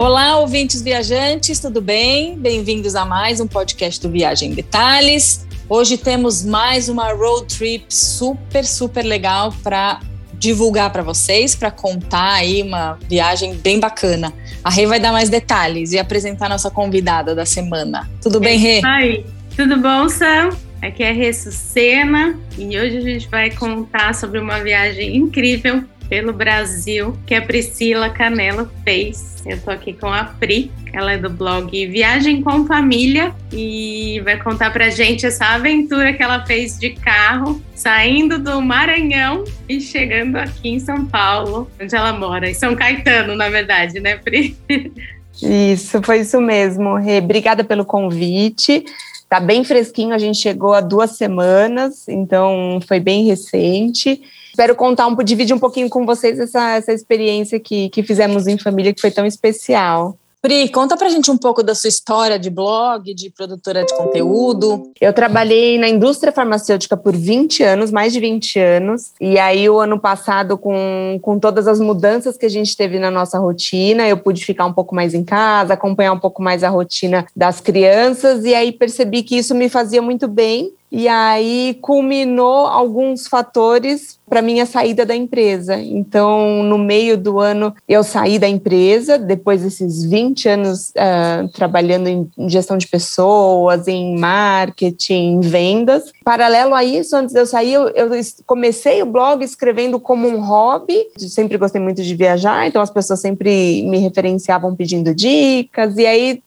Olá, ouvintes viajantes, tudo bem? Bem-vindos a mais um podcast do Viagem em Detalhes. Hoje temos mais uma road trip super, super legal para divulgar para vocês, para contar aí uma viagem bem bacana. A Rê vai dar mais detalhes e apresentar nossa convidada da semana. Tudo bem, Rê? Oi, tudo bom, Sam? Aqui é a Rê Sucena e hoje a gente vai contar sobre uma viagem incrível pelo Brasil que a Priscila Canela fez. Eu tô aqui com a Pri, ela é do blog Viagem com Família e vai contar pra gente essa aventura que ela fez de carro, saindo do Maranhão e chegando aqui em São Paulo, onde ela mora, em São Caetano, na verdade, né, Pri? Isso, foi isso mesmo. Obrigada pelo convite. Tá bem fresquinho, a gente chegou há duas semanas, então foi bem recente. Espero contar um, dividir um pouquinho com vocês essa, essa experiência que, que fizemos em família, que foi tão especial. Pri, conta pra gente um pouco da sua história de blog, de produtora de conteúdo. Eu trabalhei na indústria farmacêutica por 20 anos, mais de 20 anos. E aí, o ano passado, com, com todas as mudanças que a gente teve na nossa rotina, eu pude ficar um pouco mais em casa, acompanhar um pouco mais a rotina das crianças. E aí, percebi que isso me fazia muito bem e aí culminou alguns fatores para minha saída da empresa. Então, no meio do ano, eu saí da empresa, depois desses 20 anos uh, trabalhando em gestão de pessoas, em marketing, em vendas. Paralelo a isso, antes de eu sair, eu, eu comecei o blog escrevendo como um hobby. Eu sempre gostei muito de viajar, então as pessoas sempre me referenciavam pedindo dicas, e aí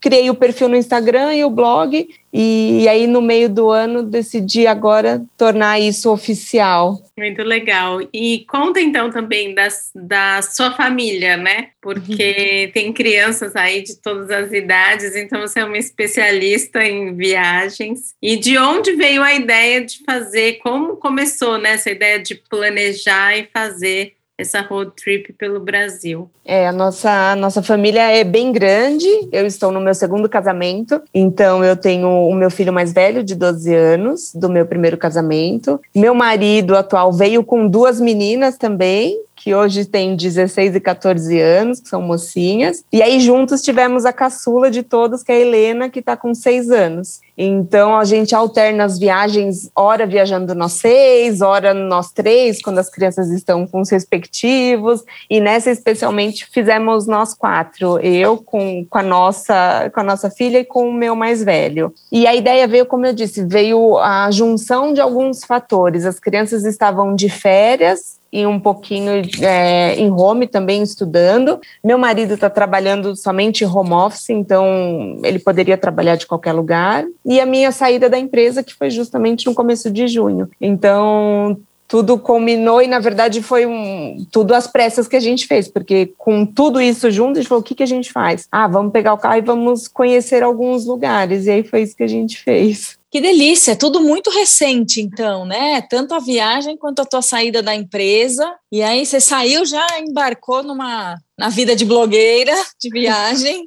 criei o perfil no Instagram e o blog, e aí no meio do ano decidi agora tornar isso oficial. Muito legal. E conta então também das, da sua família, né? Porque uhum. tem crianças aí de todas as idades, então você é uma especialista em viagens. E de onde veio a ideia de fazer? Como começou né, essa ideia de planejar e fazer essa road trip pelo Brasil. É, a nossa, a nossa família é bem grande. Eu estou no meu segundo casamento, então eu tenho o meu filho mais velho, de 12 anos, do meu primeiro casamento. Meu marido atual veio com duas meninas também, que hoje tem 16 e 14 anos, que são mocinhas. E aí juntos tivemos a caçula de todos, que é a Helena, que está com 6 anos. Então a gente alterna as viagens, hora viajando nós seis, hora nós três, quando as crianças estão com os respectivos. E nessa especialmente fizemos nós quatro, eu com, com, a nossa, com a nossa filha e com o meu mais velho. E a ideia veio, como eu disse, veio a junção de alguns fatores. As crianças estavam de férias, e um pouquinho é, em home também estudando. Meu marido está trabalhando somente home office, então ele poderia trabalhar de qualquer lugar. E a minha saída da empresa, que foi justamente no começo de junho. Então tudo culminou e na verdade foi um, tudo às pressas que a gente fez, porque com tudo isso junto, a gente falou: o que, que a gente faz? Ah, vamos pegar o carro e vamos conhecer alguns lugares. E aí foi isso que a gente fez. Que delícia, tudo muito recente, então, né? Tanto a viagem quanto a tua saída da empresa. E aí você saiu, já embarcou numa na vida de blogueira de viagem.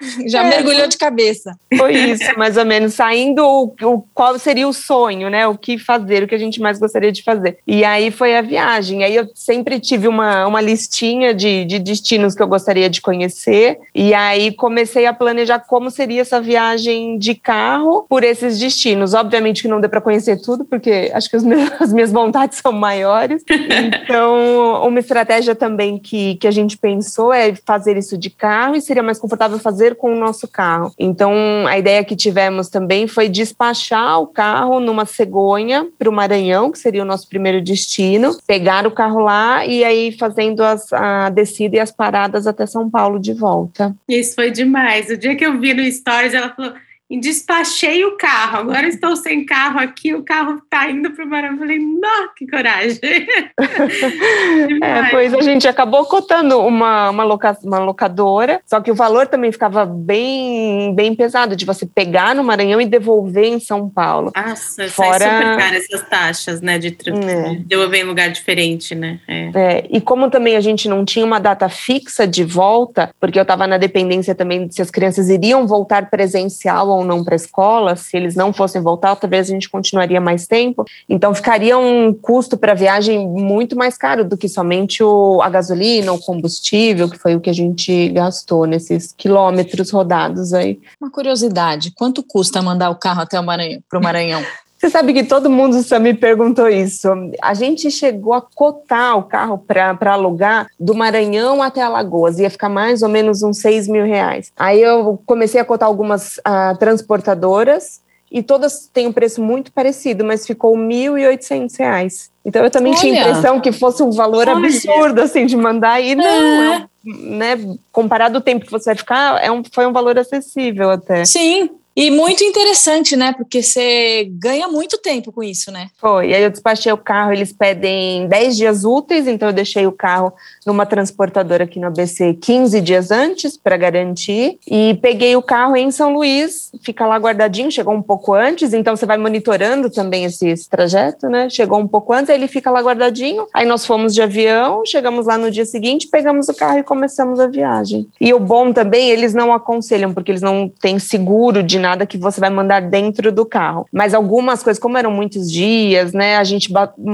Já é, mergulhou de cabeça. Foi isso, mais ou menos. Saindo o, o, qual seria o sonho, né? O que fazer, o que a gente mais gostaria de fazer. E aí foi a viagem. Aí eu sempre tive uma, uma listinha de, de destinos que eu gostaria de conhecer. E aí comecei a planejar como seria essa viagem de carro por esses destinos. Obviamente que não deu para conhecer tudo, porque acho que meus, as minhas vontades são maiores. Então, uma estratégia também que, que a gente pensou é fazer isso de carro e seria mais confortável fazer fazer com o nosso carro. Então, a ideia que tivemos também foi despachar o carro numa cegonha para o Maranhão, que seria o nosso primeiro destino, pegar o carro lá e aí fazendo as, a descida e as paradas até São Paulo de volta. Isso foi demais. O dia que eu vi no Stories, ela falou e despachei o carro. Agora estou sem carro aqui, o carro está indo para o Maranhão. Eu falei, não, que coragem. é, pois a gente acabou cotando uma, uma, loca, uma locadora, só que o valor também ficava bem, bem pesado, de você pegar no Maranhão e devolver em São Paulo. Nossa, Fora... super caro essas taxas, né, de, é. de devolver em lugar diferente, né? É. é. e como também a gente não tinha uma data fixa de volta, porque eu estava na dependência também se as crianças iriam voltar presencial ou não para a escola, se eles não fossem voltar, talvez a gente continuaria mais tempo. Então ficaria um custo para a viagem muito mais caro do que somente o, a gasolina, o combustível, que foi o que a gente gastou nesses quilômetros rodados aí. Uma curiosidade, quanto custa mandar o carro até o Maranhão, para o Maranhão? Você sabe que todo mundo só me perguntou isso. A gente chegou a cotar o carro para alugar do Maranhão até Alagoas, ia ficar mais ou menos uns 6 mil reais. Aí eu comecei a cotar algumas uh, transportadoras e todas têm um preço muito parecido, mas ficou R$ 1.800. Então eu também Olha. tinha a impressão que fosse um valor Olha. absurdo assim de mandar e não, é. É né, comparado ao tempo que você vai ficar, é um, foi um valor acessível até. Sim, e muito interessante, né? Porque você ganha muito tempo com isso, né? Foi. Aí eu despachei o carro, eles pedem 10 dias úteis, então eu deixei o carro numa transportadora aqui no ABC 15 dias antes para garantir. E peguei o carro em São Luís, fica lá guardadinho, chegou um pouco antes, então você vai monitorando também esse, esse trajeto, né? Chegou um pouco antes, aí ele fica lá guardadinho. Aí nós fomos de avião, chegamos lá no dia seguinte, pegamos o carro e começamos a viagem. E o bom também, eles não aconselham, porque eles não têm seguro de nada que você vai mandar dentro do carro. Mas algumas coisas, como eram muitos dias, né, a gente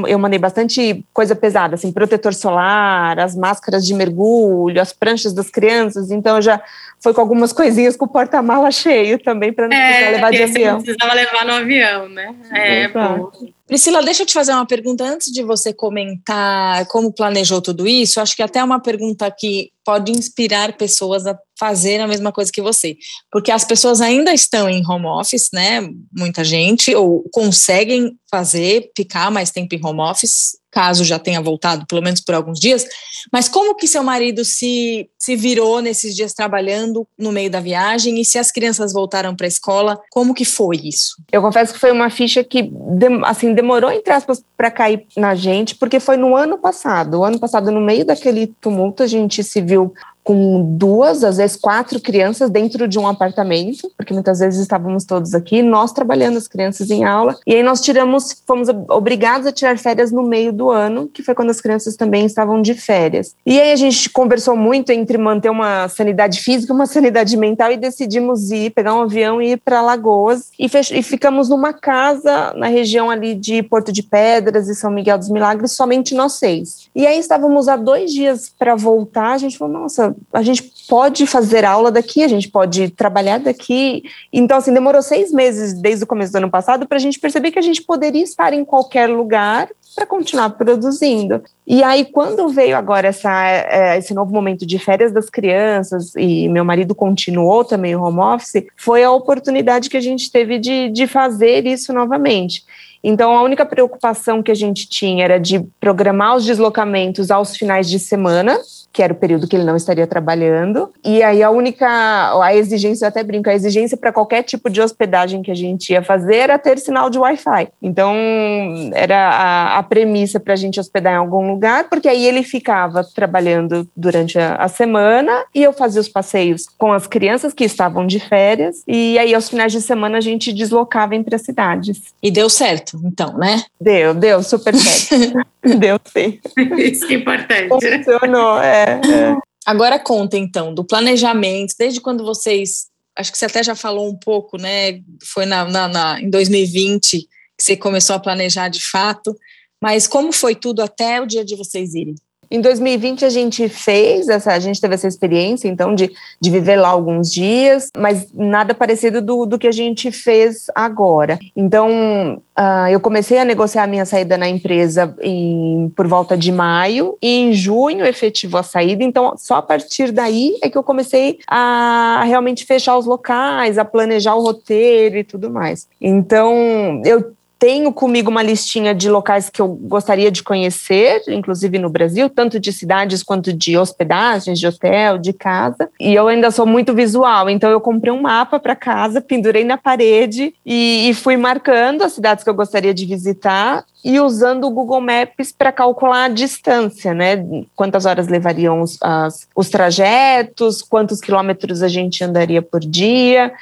eu mandei bastante coisa pesada, assim, protetor solar, as máscaras de mergulho, as pranchas das crianças, então já foi com algumas coisinhas com o porta-mala cheio também para não é, precisar levar de avião. Não precisava levar no avião, né? É, bom. Priscila, deixa eu te fazer uma pergunta antes de você comentar como planejou tudo isso. Acho que até é uma pergunta que pode inspirar pessoas a fazer a mesma coisa que você, porque as pessoas ainda estão em home office, né? Muita gente ou conseguem fazer ficar mais tempo em home office caso já tenha voltado, pelo menos por alguns dias. Mas como que seu marido se, se virou nesses dias trabalhando no meio da viagem e se as crianças voltaram para a escola, como que foi isso? Eu confesso que foi uma ficha que assim demorou entre aspas para cair na gente, porque foi no ano passado. O ano passado, no meio daquele tumulto, a gente se viu com duas, às vezes quatro crianças dentro de um apartamento, porque muitas vezes estávamos todos aqui, nós trabalhando as crianças em aula, e aí nós tiramos, fomos obrigados a tirar férias no meio do ano, que foi quando as crianças também estavam de férias. E aí a gente conversou muito entre manter uma sanidade física, uma sanidade mental e decidimos ir, pegar um avião e ir para Lagoas e, e ficamos numa casa na região ali de Porto de Pedras e São Miguel dos Milagres, somente nós seis. E aí estávamos há dois dias para voltar, a gente falou, nossa, a gente pode fazer aula daqui, a gente pode trabalhar daqui. Então, assim, demorou seis meses desde o começo do ano passado para a gente perceber que a gente poderia estar em qualquer lugar para continuar produzindo. E aí, quando veio agora essa, é, esse novo momento de férias das crianças e meu marido continuou também o home office, foi a oportunidade que a gente teve de, de fazer isso novamente. Então, a única preocupação que a gente tinha era de programar os deslocamentos aos finais de semana, que era o período que ele não estaria trabalhando. E aí a única, a exigência, eu até brinco, a exigência para qualquer tipo de hospedagem que a gente ia fazer era ter sinal de Wi-Fi. Então era a, a premissa para a gente hospedar em algum lugar, porque aí ele ficava trabalhando durante a, a, semana e eu fazia os passeios com as crianças que estavam de férias. E aí aos finais de semana a gente deslocava entre as cidades. E deu certo, então, né? Deu, deu super certo. deu sim. Isso é importante. Funcionou, é. É, Agora conta então do planejamento, desde quando vocês, acho que você até já falou um pouco, né? Foi na, na, na, em 2020 que você começou a planejar de fato, mas como foi tudo até o dia de vocês irem? Em 2020 a gente fez essa, a gente teve essa experiência então de, de viver lá alguns dias, mas nada parecido do, do que a gente fez agora. Então uh, eu comecei a negociar a minha saída na empresa em, por volta de maio e em junho efetivou a saída. Então só a partir daí é que eu comecei a realmente fechar os locais, a planejar o roteiro e tudo mais. Então eu tenho comigo uma listinha de locais que eu gostaria de conhecer, inclusive no Brasil, tanto de cidades quanto de hospedagens, de hotel, de casa. E eu ainda sou muito visual, então eu comprei um mapa para casa, pendurei na parede e, e fui marcando as cidades que eu gostaria de visitar e usando o Google Maps para calcular a distância, né? Quantas horas levariam os, as, os trajetos, quantos quilômetros a gente andaria por dia.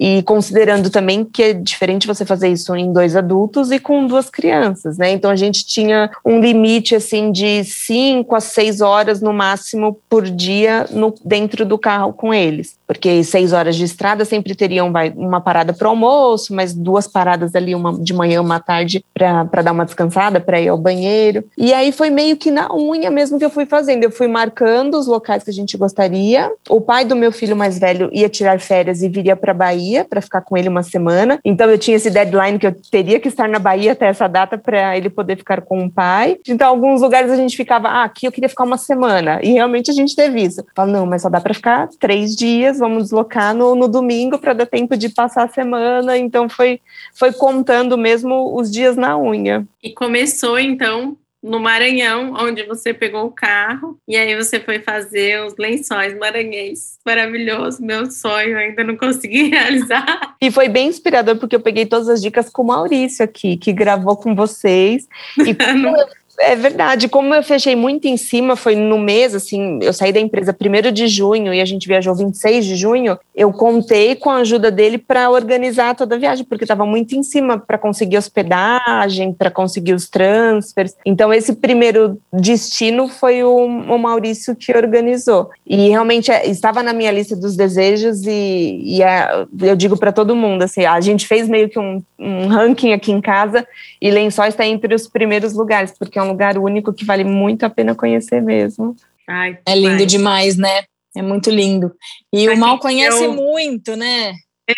E considerando também que é diferente você fazer isso em dois adultos e com duas crianças, né? Então a gente tinha um limite assim de cinco a seis horas no máximo por dia no, dentro do carro com eles, porque seis horas de estrada sempre teriam vai, uma parada para almoço, mas duas paradas ali, uma de manhã, uma tarde, para dar uma descansada, para ir ao banheiro. E aí foi meio que na unha mesmo que eu fui fazendo. Eu fui marcando os locais que a gente gostaria. O pai do meu filho mais velho ia tirar férias e viria para Bahia para ficar com ele uma semana. Então eu tinha esse deadline que eu teria que estar na Bahia até essa data para ele poder ficar com o pai. Então alguns lugares a gente ficava, ah, aqui eu queria ficar uma semana. E realmente a gente teve isso. Fala, não, mas só dá para ficar três dias, vamos deslocar no, no domingo para dar tempo de passar a semana. Então foi, foi contando mesmo os dias na unha. E começou então no Maranhão, onde você pegou o carro e aí você foi fazer os lençóis maranhenses. Maravilhoso, meu sonho, ainda não consegui realizar. E foi bem inspirador porque eu peguei todas as dicas com o Maurício aqui, que gravou com vocês. E eu é verdade. Como eu fechei muito em cima, foi no mês, assim, eu saí da empresa 1 de junho e a gente viajou 26 de junho. Eu contei com a ajuda dele para organizar toda a viagem, porque estava muito em cima para conseguir hospedagem, para conseguir os transfers. Então, esse primeiro destino foi o, o Maurício que organizou. E realmente é, estava na minha lista dos desejos, e, e é, eu digo para todo mundo: assim, a gente fez meio que um, um ranking aqui em casa, e Lençóis está entre os primeiros lugares, porque é um um lugar único que vale muito a pena conhecer mesmo. Ai, é lindo demais, né? É muito lindo. E pra o Mal conhece eu... muito, né?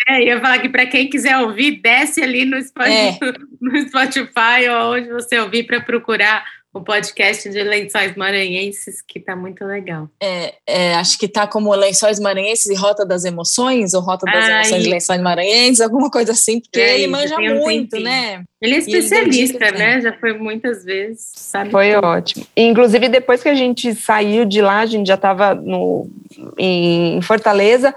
É, ia falar que para quem quiser ouvir, desce ali no Spotify, é. no Spotify ou onde você ouvir para procurar o podcast de Lençóis Maranhenses, que tá muito legal. É, é, acho que tá como Lençóis Maranhenses e Rota das Emoções, ou Rota das Ai. Emoções de Lençóis Maranhenses, alguma coisa assim, porque é, ele manja um muito, né? Ele é especialista, ele né? Já foi muitas vezes, sabe? Foi tudo. ótimo. Inclusive, depois que a gente saiu de lá, a gente já estava no, em Fortaleza,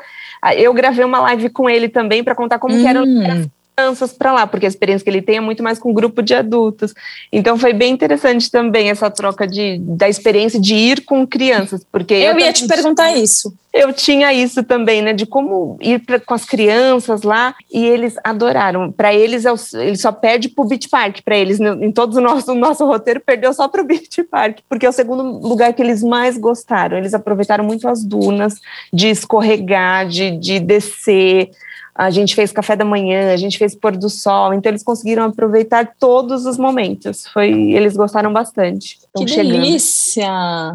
eu gravei uma live com ele também para contar como hum. que era hum crianças para lá, porque a experiência que ele tem é muito mais com um grupo de adultos. Então foi bem interessante também essa troca de, da experiência de ir com crianças, porque eu, eu ia te perguntar isso. Eu tinha isso também, né, de como ir pra, com as crianças lá e eles adoraram. Para eles, é ele só perde pro Beach Park, para eles em todo o nosso, o nosso roteiro perdeu só pro Beach Park, porque é o segundo lugar que eles mais gostaram. Eles aproveitaram muito as dunas, de escorregar, de, de descer a gente fez café da manhã, a gente fez pôr do sol, então eles conseguiram aproveitar todos os momentos. Foi, eles gostaram bastante. Que chegando. delícia!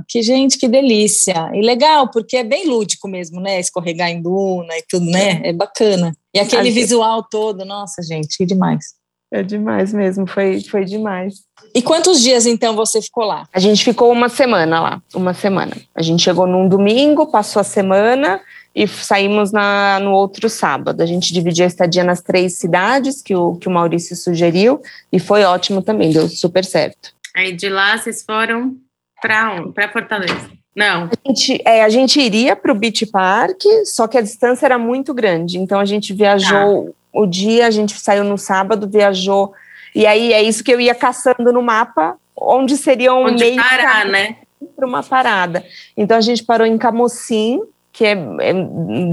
Que gente, que delícia! E legal, porque é bem lúdico mesmo, né? Escorregar em duna e tudo, né? É bacana. E aquele visual todo, nossa, gente, que demais. É demais mesmo, foi, foi demais. E quantos dias então você ficou lá? A gente ficou uma semana lá, uma semana. A gente chegou num domingo, passou a semana, e saímos na, no outro sábado. A gente dividiu a estadia nas três cidades que o, que o Maurício sugeriu e foi ótimo também, deu super certo. Aí de lá vocês foram para onde? Para Fortaleza? Não. A gente, é, a gente iria para o Beach Park, só que a distância era muito grande. Então a gente viajou ah. o dia, a gente saiu no sábado, viajou. E aí é isso que eu ia caçando no mapa, onde seria um onde meio parar, né? Para uma parada. Então a gente parou em Camocim, que é, é,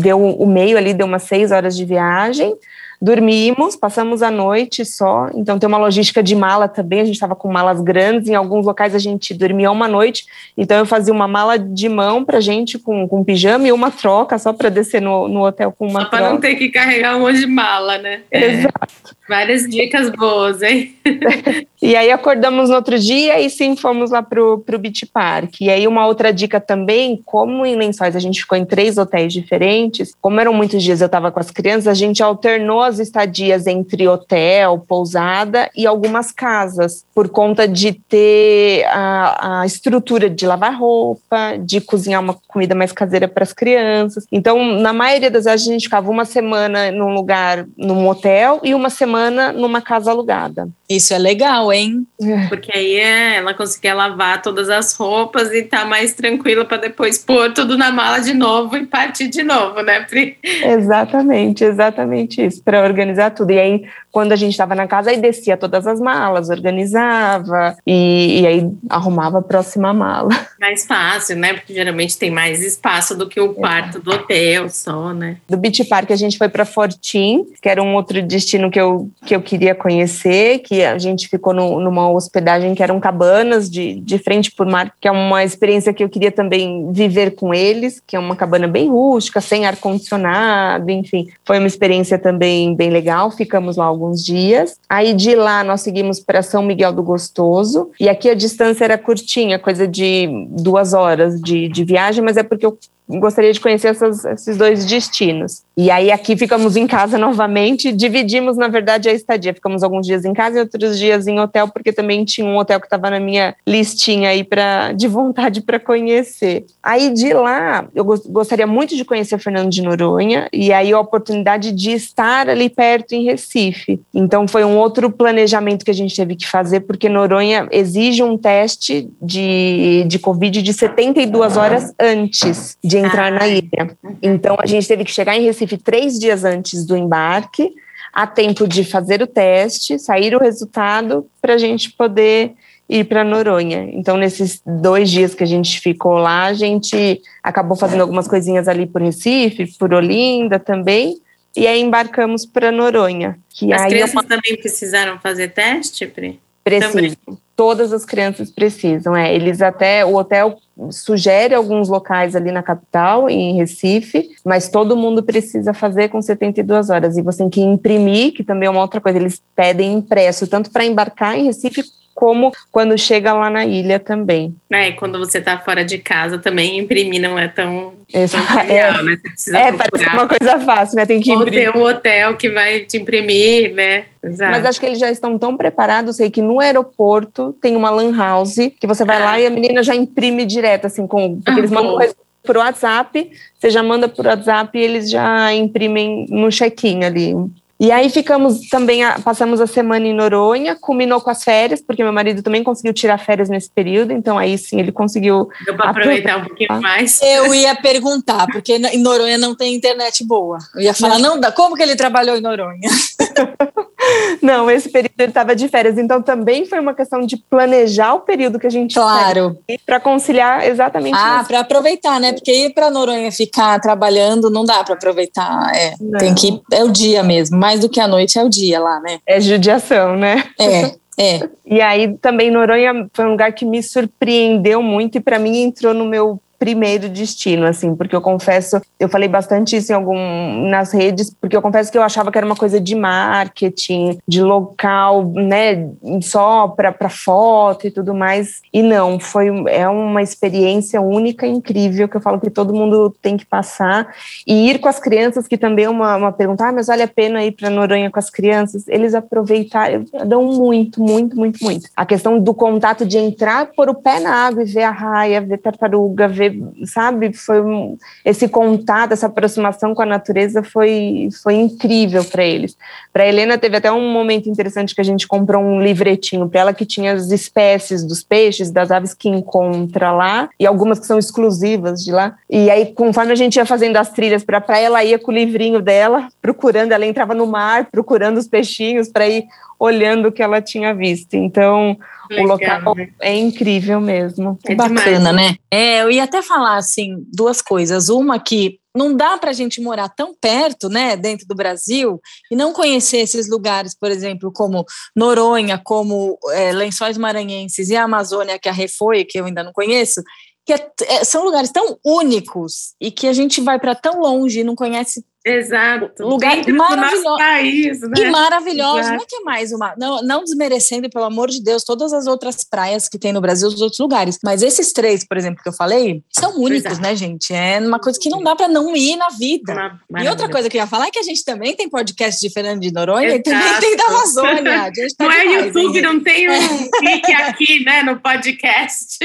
deu o meio ali, deu umas seis horas de viagem. Dormimos, passamos a noite só, então tem uma logística de mala também. A gente estava com malas grandes, em alguns locais a gente dormia uma noite, então eu fazia uma mala de mão para gente com, com pijama e uma troca só para descer no, no hotel com uma só para não ter que carregar um monte de mala, né? Exato. É, várias dicas boas, hein? e aí acordamos no outro dia e sim fomos lá pro, pro Beach Park. E aí uma outra dica também, como em Lençóis a gente ficou em três hotéis diferentes, como eram muitos dias eu estava com as crianças, a gente alternou as estadias entre hotel, pousada e algumas casas, por conta de ter a, a estrutura de lavar roupa, de cozinhar uma comida mais caseira para as crianças. Então, na maioria das vezes, a gente ficava uma semana num lugar, num hotel, e uma semana numa casa alugada. Isso é legal, hein? É. Porque aí é, ela conseguia lavar todas as roupas e tá mais tranquila para depois pôr tudo na mala de novo e partir de novo, né, Pri? Exatamente, exatamente isso, para organizar tudo. E aí, quando a gente estava na casa, aí descia todas as malas, organizava e, e aí arrumava a próxima mala. Mais fácil, né? Porque geralmente tem mais espaço do que o quarto do hotel só, né? Do Beach Park a gente foi para Fortim, que era um outro destino que eu, que eu queria conhecer, que a gente ficou no, numa hospedagem que eram cabanas de, de frente por mar, que é uma experiência que eu queria também viver com eles, que é uma cabana bem rústica, sem ar-condicionado, enfim. Foi uma experiência também bem legal, ficamos lá alguns dias. Aí de lá nós seguimos para São Miguel do Gostoso, e aqui a distância era curtinha, coisa de duas horas de, de viagem, mas é porque eu gostaria de conhecer essas, esses dois destinos. E aí aqui ficamos em casa novamente, dividimos na verdade a estadia, ficamos alguns dias em casa e outros dias em hotel, porque também tinha um hotel que estava na minha listinha aí para de vontade para conhecer. Aí de lá, eu gostaria muito de conhecer Fernando de Noronha e aí a oportunidade de estar ali perto em Recife. Então foi um outro planejamento que a gente teve que fazer, porque Noronha exige um teste de, de Covid de 72 horas antes de entrar ah. na ilha. Então a gente teve que chegar em Recife três dias antes do embarque, a tempo de fazer o teste, sair o resultado para a gente poder ir para Noronha. Então, nesses dois dias que a gente ficou lá, a gente acabou fazendo algumas coisinhas ali por Recife, por Olinda também, e aí embarcamos para Noronha. Que As crianças é uma... também precisaram fazer teste, Pri? Precisam. Todas as crianças precisam. É, eles até o hotel sugere alguns locais ali na capital, em Recife, mas todo mundo precisa fazer com 72 horas. E você tem que imprimir, que também é uma outra coisa. Eles pedem impresso, tanto para embarcar em Recife como quando chega lá na ilha também. É, e quando você está fora de casa também imprimir não é tão, tão trivial, é, né? Você precisa é, parece uma coisa fácil, né? Tem que Ou imprimir. ter um hotel que vai te imprimir, né? Exato. Mas acho que eles já estão tão preparados, sei que no aeroporto tem uma lan house que você vai ah. lá e a menina já imprime direto, assim, com, porque ah, eles mandam coisa por WhatsApp, você já manda por WhatsApp e eles já imprimem no check-in ali, e aí ficamos também, passamos a semana em Noronha, culminou com as férias, porque meu marido também conseguiu tirar férias nesse período, então aí sim ele conseguiu. Deu para aproveitar um pouquinho mais. Eu ia perguntar, porque em Noronha não tem internet boa. Eu ia falar, não, não como que ele trabalhou em Noronha? não, esse período ele estava de férias, então também foi uma questão de planejar o período que a gente claro. para conciliar exatamente ah para aproveitar né? Porque ir para Noronha ficar trabalhando não dá para aproveitar é. Tem que é o dia mesmo mais do que a noite é o dia lá né? É judiação né? É é. E aí também Noronha foi um lugar que me surpreendeu muito e para mim entrou no meu primeiro destino, assim, porque eu confesso, eu falei bastante isso em algum nas redes, porque eu confesso que eu achava que era uma coisa de marketing, de local, né, só para foto e tudo mais. E não, foi é uma experiência única, incrível que eu falo que todo mundo tem que passar e ir com as crianças, que também é uma, uma pergunta, ah, mas vale a pena ir para Noronha com as crianças? Eles aproveitaram, dão muito, muito, muito, muito. A questão do contato de entrar, pôr o pé na água e ver a raia, ver tartaruga, ver sabe, foi um, esse contato, essa aproximação com a natureza foi, foi incrível para eles. Para Helena teve até um momento interessante que a gente comprou um livretinho para ela que tinha as espécies dos peixes, das aves que encontra lá e algumas que são exclusivas de lá. E aí, conforme a gente ia fazendo as trilhas para praia, ela ia com o livrinho dela, procurando, ela entrava no mar, procurando os peixinhos para ir olhando o que ela tinha visto. Então, Legal, o local né? é incrível mesmo. É bacana, demais. né? É, eu ia até falar assim duas coisas. Uma que não dá para a gente morar tão perto, né, dentro do Brasil, e não conhecer esses lugares, por exemplo, como Noronha, como é, Lençóis Maranhenses e a Amazônia, que a Refoi, que eu ainda não conheço, que é, é, são lugares tão únicos e que a gente vai para tão longe e não conhece Exato. Lugar maravilhoso. País, né? E maravilhoso. Não é que é mais uma. Não, não desmerecendo, pelo amor de Deus, todas as outras praias que tem no Brasil, os outros lugares. Mas esses três, por exemplo, que eu falei, são únicos, Exato. né, gente? É uma coisa que não dá para não ir na vida. e outra coisa que eu ia falar é que a gente também tem podcast de Fernando de Noronha Exato. e também tem da Amazônia. Tá não é YouTube, não tem um clique aqui, né, no podcast.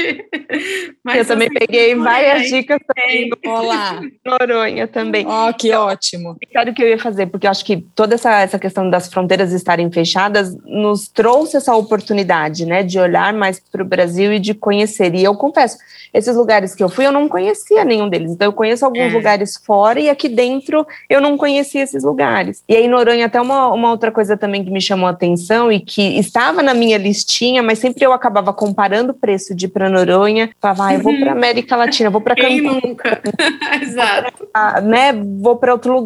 Mas eu também peguei várias dicas também. Olá. Noronha também. Ó, oh, que ótimo ótimo. Era o que eu ia fazer, porque eu acho que toda essa, essa questão das fronteiras estarem fechadas nos trouxe essa oportunidade, né, de olhar mais para o Brasil e de conhecer. E eu confesso, esses lugares que eu fui, eu não conhecia nenhum deles. Então, eu conheço alguns é. lugares fora e aqui dentro eu não conhecia esses lugares. E aí, Noronha, até uma, uma outra coisa também que me chamou a atenção e que estava na minha listinha, mas sempre eu acabava comparando o preço de ir para Noronha, falava, ah, eu vou para uhum. América Latina, vou para Cancún. nunca? Exato. Pra, né, vou para outro lugar,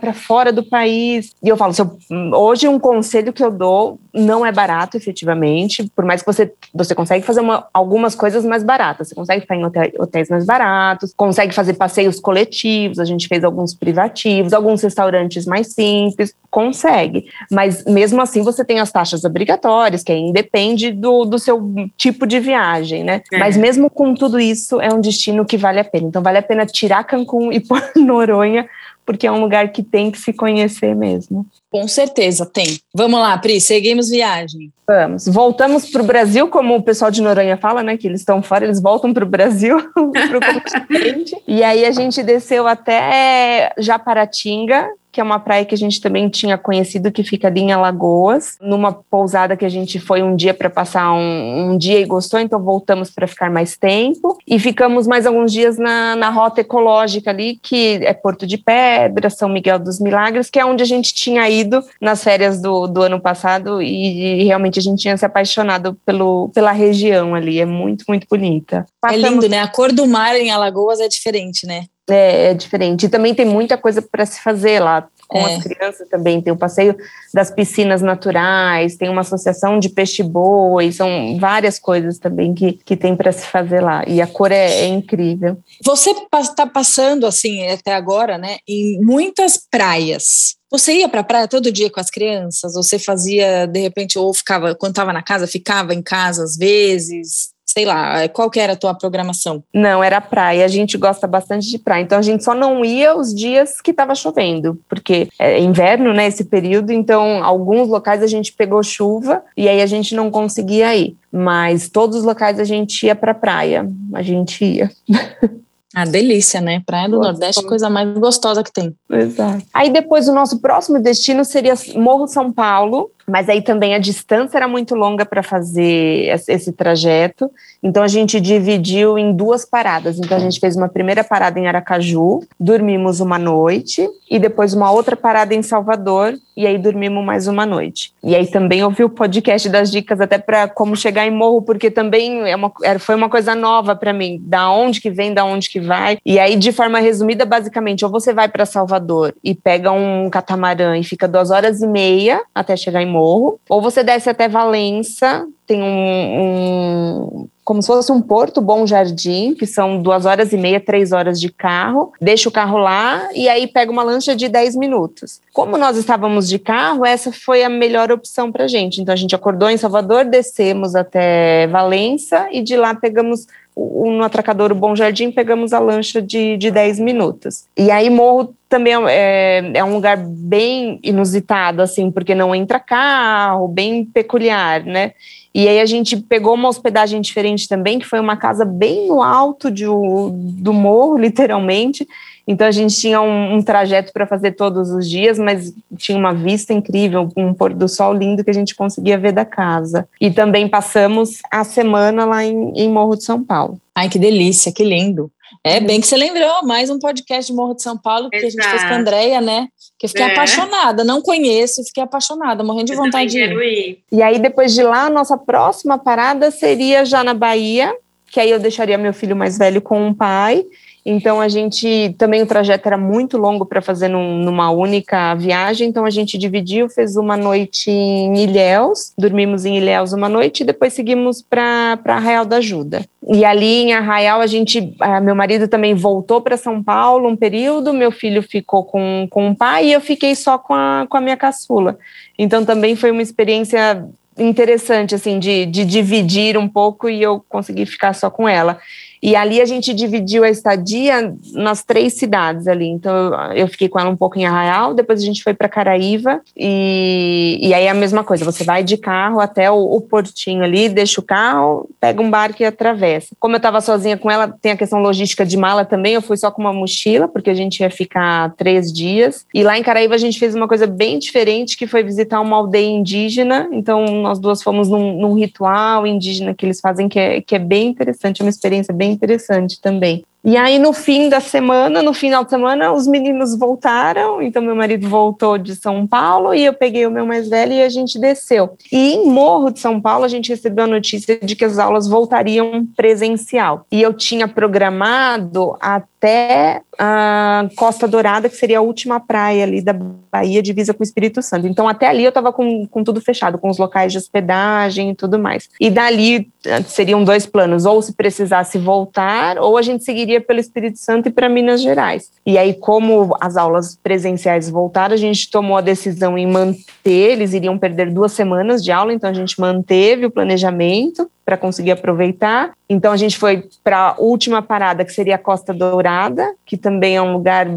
para fora do país. E eu falo, se eu, hoje um conselho que eu dou não é barato, efetivamente, por mais que você, você consegue fazer uma, algumas coisas mais baratas, você consegue ficar em hotéis mais baratos, consegue fazer passeios coletivos, a gente fez alguns privativos, alguns restaurantes mais simples, consegue. Mas mesmo assim você tem as taxas obrigatórias, que aí independe do, do seu tipo de viagem, né? É. Mas mesmo com tudo isso, é um destino que vale a pena. Então vale a pena tirar Cancún e pôr Noronha porque é um lugar que tem que se conhecer mesmo. Com certeza, tem. Vamos lá, Pri, seguimos viagem. Vamos. Voltamos para o Brasil, como o pessoal de Noronha fala, né? Que eles estão fora, eles voltam para o Brasil, para o continente. E aí a gente desceu até Japaratinga, que é uma praia que a gente também tinha conhecido, que fica ali em Alagoas, numa pousada que a gente foi um dia para passar um, um, dia e gostou, então voltamos para ficar mais tempo. E ficamos mais alguns dias na, na rota ecológica ali, que é Porto de Pedra, São Miguel dos Milagres, que é onde a gente tinha ido nas férias do, do ano passado e, e realmente a gente tinha se apaixonado pelo, pela região ali. É muito, muito bonita. Passamos... É lindo, né? A cor do mar em Alagoas é diferente, né? É, é diferente. E também tem muita coisa para se fazer lá. Com é. as crianças também tem o passeio das piscinas naturais, tem uma associação de peixe-boi, são várias coisas também que, que tem para se fazer lá. E a cor é, é incrível. Você está passando, assim, até agora, né, em muitas praias. Você ia para a praia todo dia com as crianças? Você fazia, de repente, ou ficava, quando estava na casa, ficava em casa às vezes? Sei lá, qual que era a tua programação? Não, era praia. A gente gosta bastante de praia. Então a gente só não ia os dias que estava chovendo, porque é inverno, né, esse período, então alguns locais a gente pegou chuva e aí a gente não conseguia ir. Mas todos os locais a gente ia para praia. A gente ia. Ah, delícia, né? Praia do. Nordeste, coisa mais gostosa que tem. Exato. Aí depois o nosso próximo destino seria Morro São Paulo, mas aí também a distância era muito longa para fazer esse trajeto, então a gente dividiu em duas paradas. Então a gente fez uma primeira parada em Aracaju, dormimos uma noite, e depois uma outra parada em Salvador, e aí dormimos mais uma noite. E aí também ouvi o podcast das dicas até para como chegar em Morro, porque também é uma, foi uma coisa nova para mim, da onde que vem, da onde que vai. E aí, de forma resumida, basicamente, ou você vai para Salvador e pega um catamarã e fica duas horas e meia até chegar em morro, ou você desce até Valença, tem um, um, como se fosse um porto Bom Jardim, que são duas horas e meia, três horas de carro, deixa o carro lá e aí pega uma lancha de 10 minutos. Como nós estávamos de carro, essa foi a melhor opção para gente. Então a gente acordou em Salvador, descemos até Valença e de lá pegamos no atracador Bom Jardim, pegamos a lancha de, de 10 minutos. E aí Morro também é, é, um lugar bem inusitado, assim, porque não entra carro, bem peculiar, né? E aí a gente pegou uma hospedagem diferente também, que foi uma casa bem no alto de, do morro, literalmente. Então a gente tinha um, um trajeto para fazer todos os dias, mas tinha uma vista incrível, um pôr do sol lindo que a gente conseguia ver da casa. E também passamos a semana lá em, em Morro de São Paulo. Ai, que delícia, que lindo. É bem que você lembrou, mais um podcast de Morro de São Paulo que Exato. a gente fez com a Andrea, né? Que eu fiquei é. apaixonada, não conheço, fiquei apaixonada, morrendo de eu vontade de ir. ir. E aí, depois de lá, a nossa próxima parada seria já na Bahia, que aí eu deixaria meu filho mais velho com um pai então a gente também o trajeto era muito longo para fazer num, numa única viagem, então a gente dividiu, fez uma noite em Ilhéus, dormimos em Ilhéus uma noite e depois seguimos para Arraial da Ajuda. E ali em Arraial a gente, meu marido também voltou para São Paulo um período, meu filho ficou com, com o pai e eu fiquei só com a, com a minha caçula. Então também foi uma experiência interessante assim de, de dividir um pouco e eu consegui ficar só com ela. E ali a gente dividiu a estadia nas três cidades ali. Então eu fiquei com ela um pouco em Arraial, depois a gente foi para Caraíva e, e aí é a mesma coisa. Você vai de carro até o, o portinho ali, deixa o carro, pega um barco e atravessa. Como eu estava sozinha com ela, tem a questão logística de mala também. Eu fui só com uma mochila porque a gente ia ficar três dias. E lá em Caraíva a gente fez uma coisa bem diferente que foi visitar uma aldeia indígena. Então nós duas fomos num, num ritual indígena que eles fazem que é, que é bem interessante, é uma experiência bem interessante também. E aí, no fim da semana, no final de semana, os meninos voltaram. Então, meu marido voltou de São Paulo e eu peguei o meu mais velho e a gente desceu. E em Morro de São Paulo, a gente recebeu a notícia de que as aulas voltariam presencial. E eu tinha programado até a Costa Dourada, que seria a última praia ali da Bahia, divisa com o Espírito Santo. Então, até ali eu estava com, com tudo fechado, com os locais de hospedagem e tudo mais. E dali eh, seriam dois planos: ou se precisasse voltar, ou a gente seguiria pelo Espírito Santo e para Minas Gerais. E aí, como as aulas presenciais voltaram, a gente tomou a decisão em manter, eles iriam perder duas semanas de aula, então a gente manteve o planejamento para conseguir aproveitar. Então a gente foi para a última parada, que seria a Costa Dourada, que também é um lugar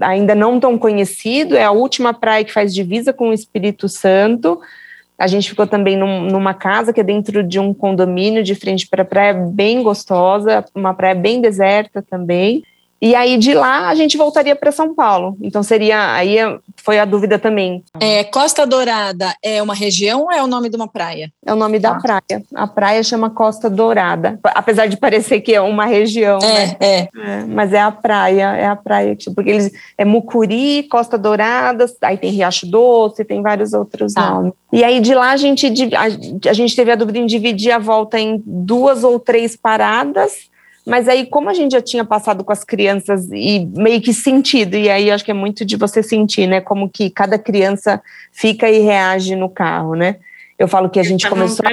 ainda não tão conhecido, é a última praia que faz divisa com o Espírito Santo. A gente ficou também num, numa casa que é dentro de um condomínio de frente para a praia, bem gostosa, uma praia bem deserta também. E aí de lá a gente voltaria para São Paulo. Então seria aí foi a dúvida também. É, Costa Dourada é uma região ou é o nome de uma praia? É o nome da ah. praia. A praia chama Costa Dourada, apesar de parecer que é uma região. É, né? é. é. Mas é a praia, é a praia porque eles é Mucuri, Costa Dourada, aí tem Riacho Doce, tem vários outros ah. nomes. E aí de lá a gente a, a gente teve a dúvida em dividir a volta em duas ou três paradas mas aí, como a gente já tinha passado com as crianças e meio que sentido, e aí acho que é muito de você sentir, né? Como que cada criança fica e reage no carro, né? Eu falo que a gente começou.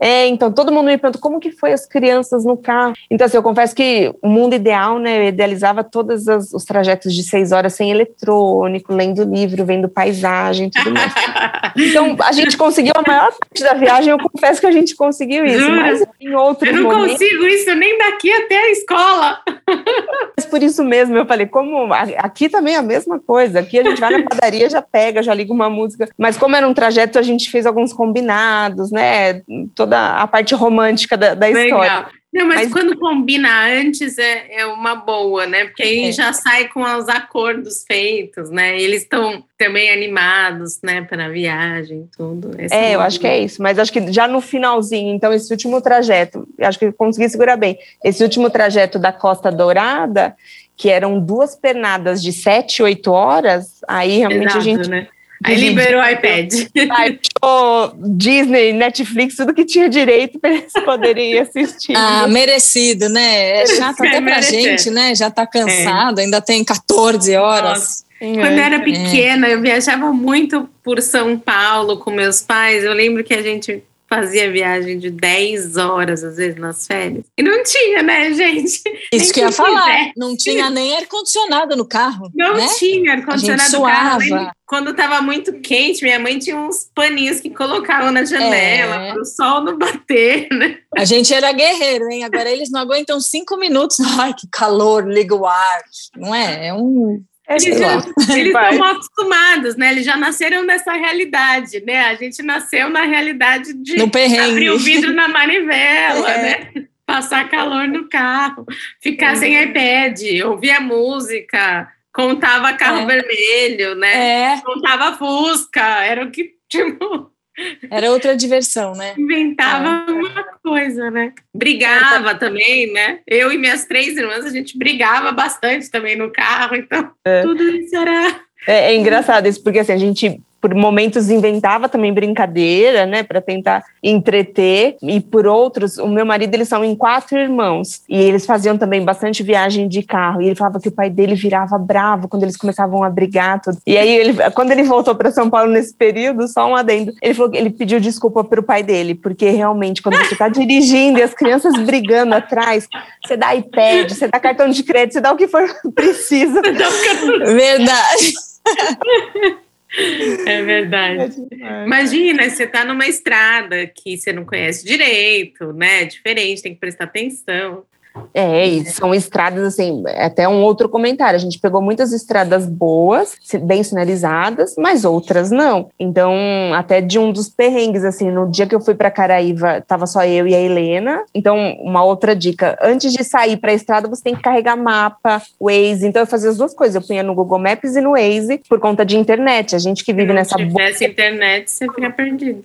É, então todo mundo me pergunta como que foi as crianças no carro. Então, assim, eu confesso que o mundo ideal, né? Eu idealizava todos os trajetos de seis horas sem eletrônico, lendo livro, vendo paisagem tudo mais. então, a gente conseguiu a maior parte da viagem, eu confesso que a gente conseguiu isso. Mas em outro Eu não consigo isso nem daqui até a escola. Mas por isso mesmo, eu falei, como aqui também é a mesma coisa. Aqui a gente vai na padaria, já pega, já liga uma música. Mas como era um trajeto, a gente fez alguns combinados, né? Toda a parte romântica da, da história. Não, mas, mas, quando combina antes é, é uma boa, né? Porque aí é. já sai com os acordos feitos, né? Eles estão também animados, né, para a viagem, tudo. Esse é, eu acho que é isso. Mas acho que já no finalzinho, então, esse último trajeto, acho que consegui segurar bem. Esse último trajeto da Costa Dourada, que eram duas pernadas de sete, oito horas, aí realmente Exato, a gente. Né? Aí liberou o iPad. Baixou Disney, Netflix, tudo que tinha direito para eles poderem assistir. Ah, merecido, né? É chato até pra gente, né? Já tá cansado, é. ainda tem 14 horas. Nossa. Quando eu era é. pequena, eu viajava muito por São Paulo com meus pais. Eu lembro que a gente fazia viagem de 10 horas, às vezes, nas férias. E não tinha, né, gente? Isso que eu ia falar. Não tinha nem ar-condicionado no carro. Não né? tinha ar-condicionado no carro. Quando estava muito quente, minha mãe tinha uns paninhos que colocavam na janela é. para o sol não bater, né? A gente era guerreiro, hein? Agora eles não aguentam cinco minutos. Ai, que calor, liga o ar. Não é? É um eles, já, eles estão acostumados, né? Eles já nasceram nessa realidade, né? A gente nasceu na realidade de abrir o vidro na manivela, é. né? Passar calor no carro, ficar é. sem iPad, ouvir a música, contava carro é. vermelho, né? É. Contava Fusca, era o que tipo era outra diversão, né? Inventava é. uma coisa, né? Brigava também, né? Eu e minhas três irmãs, a gente brigava bastante também no carro, então é. tudo isso era. É, é engraçado isso, porque assim, a gente por momentos inventava também brincadeira, né, para tentar entreter, e por outros, o meu marido, eles são em quatro irmãos, e eles faziam também bastante viagem de carro, e ele falava que o pai dele virava bravo quando eles começavam a brigar, tudo. E aí, ele, quando ele voltou para São Paulo nesse período, só um adendo, ele falou que ele pediu desculpa para o pai dele, porque realmente, quando você está dirigindo e as crianças brigando atrás, você dá iPad, você dá cartão de crédito, você dá o que for preciso. Verdade. É verdade. É Imagina, você está numa estrada que você não conhece direito, né? Diferente, tem que prestar atenção. É, e são estradas assim, é até um outro comentário. A gente pegou muitas estradas boas, bem sinalizadas, mas outras não. Então, até de um dos perrengues, assim, no dia que eu fui para Caraíva, tava só eu e a Helena. Então, uma outra dica: antes de sair para a estrada, você tem que carregar mapa, Waze. Então, eu fazia as duas coisas. Eu punha no Google Maps e no Waze por conta de internet. A gente que vive nessa. Se tivesse internet, você fica perdido.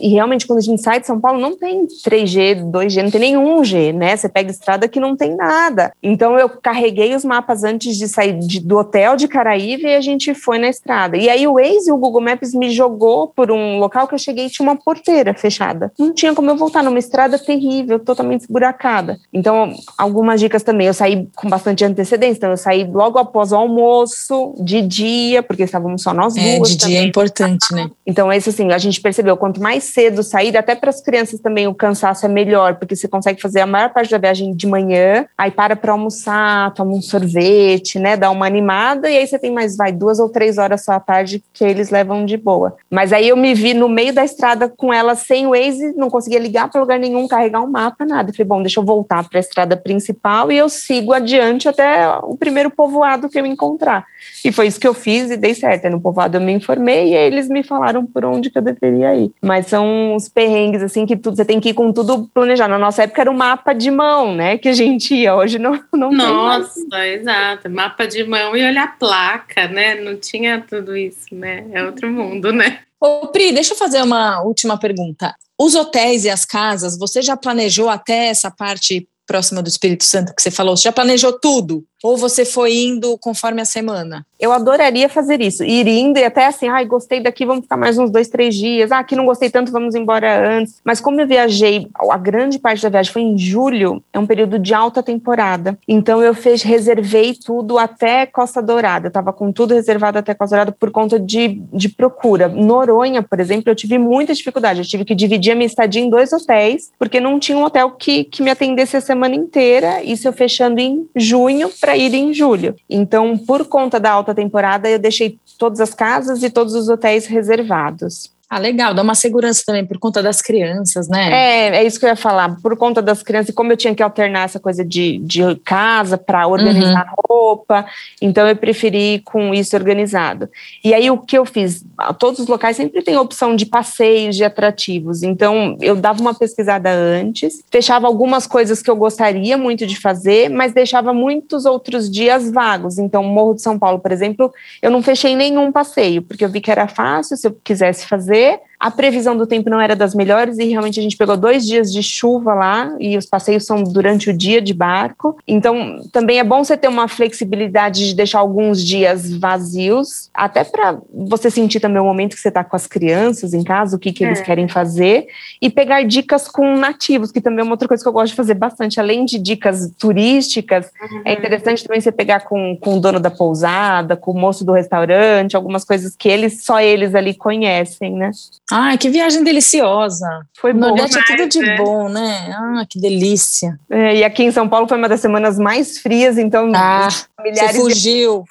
E realmente, quando a gente sai de São Paulo, não tem 3G, 2G, não tem nenhum G, né? Você pega estrada que não tem nada. Então, eu carreguei os mapas antes de sair de, do hotel de Caraíva e a gente foi na estrada. E aí, o Waze e o Google Maps me jogou por um local que eu cheguei e tinha uma porteira fechada. Não tinha como eu voltar numa estrada terrível, totalmente esburacada. Então, algumas dicas também. Eu saí com bastante antecedência. Então, eu saí logo após o almoço, de dia, porque estávamos só nós é, duas. De também. dia é importante, né? Então, esse assim, a gente percebeu, quanto mais cedo sair, até para as crianças também o cansaço é melhor, porque você consegue fazer a maior parte da viagem de manhã, aí para para almoçar, toma um sorvete, né, dá uma animada, e aí você tem mais, vai, duas ou três horas só à tarde que eles levam de boa. Mas aí eu me vi no meio da estrada com ela sem o Waze, não conseguia ligar para lugar nenhum, carregar um mapa, nada. Falei, bom, deixa eu voltar para a estrada principal e eu sigo adiante até o primeiro povoado que eu encontrar. E foi isso que eu fiz e dei certo. Aí no povoado eu me informei e eles me falaram por onde que eu deveria ir. Mas são os perrengues, assim, que tudo, você tem que ir com tudo planejado. Na nossa época era um mapa de mão, né? Que a gente ia. Hoje não, não Nossa, exato. Mapa de mão e olhar a placa, né? Não tinha tudo isso, né? É outro mundo, né? Ô, Pri, deixa eu fazer uma última pergunta. Os hotéis e as casas, você já planejou até essa parte próxima do Espírito Santo que você falou? Você já planejou tudo? Ou você foi indo conforme a semana? Eu adoraria fazer isso, ir indo e até assim, ai, gostei daqui, vamos ficar mais uns dois, três dias. Ah, aqui não gostei tanto, vamos embora antes. Mas como eu viajei, a grande parte da viagem foi em julho, é um período de alta temporada. Então eu fez, reservei tudo até Costa Dourada. Eu estava com tudo reservado até Costa Dourada por conta de, de procura. Noronha, por exemplo, eu tive muita dificuldade. Eu tive que dividir a minha estadia em dois hotéis, porque não tinha um hotel que, que me atendesse a semana inteira. Isso eu fechando em junho para ir em julho. Então, por conta da alta temporada, eu deixei todas as casas e todos os hotéis reservados. Ah, legal, dá uma segurança também por conta das crianças, né? É, é isso que eu ia falar. Por conta das crianças, e como eu tinha que alternar essa coisa de, de casa para organizar uhum. roupa, então eu preferi com isso organizado. E aí o que eu fiz? Todos os locais sempre tem opção de passeios, de atrativos. Então eu dava uma pesquisada antes, fechava algumas coisas que eu gostaria muito de fazer, mas deixava muitos outros dias vagos. Então, Morro de São Paulo, por exemplo, eu não fechei nenhum passeio, porque eu vi que era fácil se eu quisesse fazer de a previsão do tempo não era das melhores e realmente a gente pegou dois dias de chuva lá e os passeios são durante o dia de barco. Então, também é bom você ter uma flexibilidade de deixar alguns dias vazios, até para você sentir também o momento que você está com as crianças em casa, o que, que é. eles querem fazer, e pegar dicas com nativos, que também é uma outra coisa que eu gosto de fazer bastante. Além de dicas turísticas, uhum. é interessante também você pegar com, com o dono da pousada, com o moço do restaurante, algumas coisas que eles, só eles ali conhecem, né? Ai, que viagem deliciosa. Foi bom. Nordeste é tudo de né? bom, né? Ah, que delícia. É, e aqui em São Paulo foi uma das semanas mais frias, então ah, você fugiu.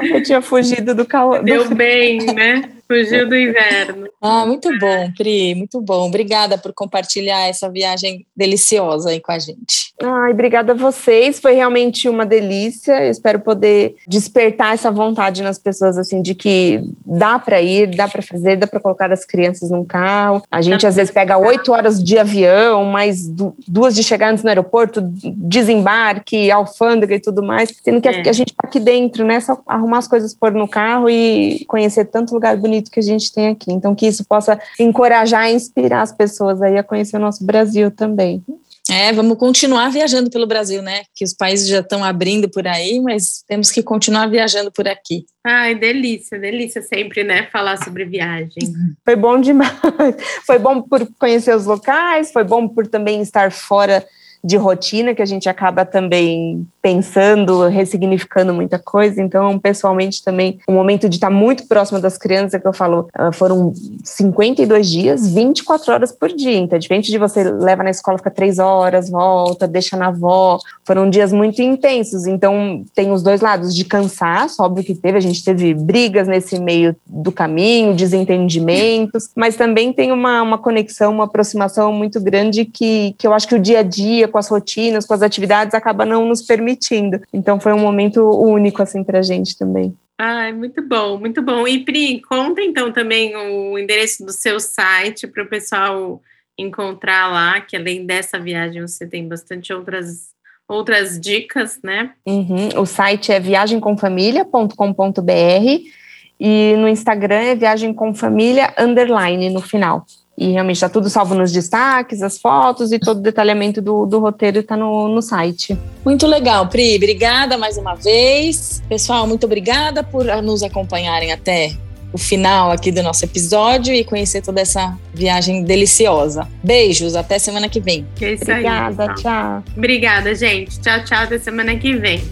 De... eu tinha fugido do calor. Deu bem, né? Fugiu do inverno. Ah, muito bom, Pri, muito bom. Obrigada por compartilhar essa viagem deliciosa aí com a gente. Ai, obrigada a vocês. Foi realmente uma delícia. Eu espero poder despertar essa vontade nas pessoas assim de que dá para ir, dá para fazer, dá para colocar as crianças num carro. A gente às vezes pega oito horas de avião, mais duas de chegar antes no aeroporto, desembarque, alfândega e tudo mais, sendo que é. a gente tá aqui dentro, né? Só arrumar as coisas pôr no carro e conhecer tanto lugar bonito bonito que a gente tem aqui. Então, que isso possa encorajar e inspirar as pessoas aí a conhecer o nosso Brasil também. É, vamos continuar viajando pelo Brasil, né? Que os países já estão abrindo por aí, mas temos que continuar viajando por aqui. Ai, delícia, delícia sempre, né? Falar sobre viagem. Foi bom demais. Foi bom por conhecer os locais, foi bom por também estar fora de rotina que a gente acaba também pensando, ressignificando muita coisa. Então, pessoalmente também, o momento de estar muito próximo das crianças, é que eu falo, ah, foram 52 dias, 24 horas por dia. Então, é diferente de você leva na escola, fica três horas, volta, deixa na avó. Foram dias muito intensos. Então, tem os dois lados de cansaço, óbvio que teve, a gente teve brigas nesse meio do caminho, desentendimentos, mas também tem uma, uma conexão, uma aproximação muito grande que, que eu acho que o dia a dia, com as rotinas, com as atividades, acaba não nos permitindo. Então foi um momento único assim para a gente também. Ah, muito bom, muito bom. E Pri, conta então também o endereço do seu site para o pessoal encontrar lá, que além dessa viagem você tem bastante outras outras dicas, né? Uhum. O site é viagemcomfamilia.com.br e no Instagram é viagem com família underline no final. E realmente está tudo salvo nos destaques, as fotos e todo o detalhamento do, do roteiro está no, no site. Muito legal, Pri. Obrigada mais uma vez. Pessoal, muito obrigada por nos acompanharem até o final aqui do nosso episódio e conhecer toda essa viagem deliciosa. Beijos, até semana que vem. É Obrigada, aí, tchau. Obrigada, gente. Tchau, tchau, até semana que vem.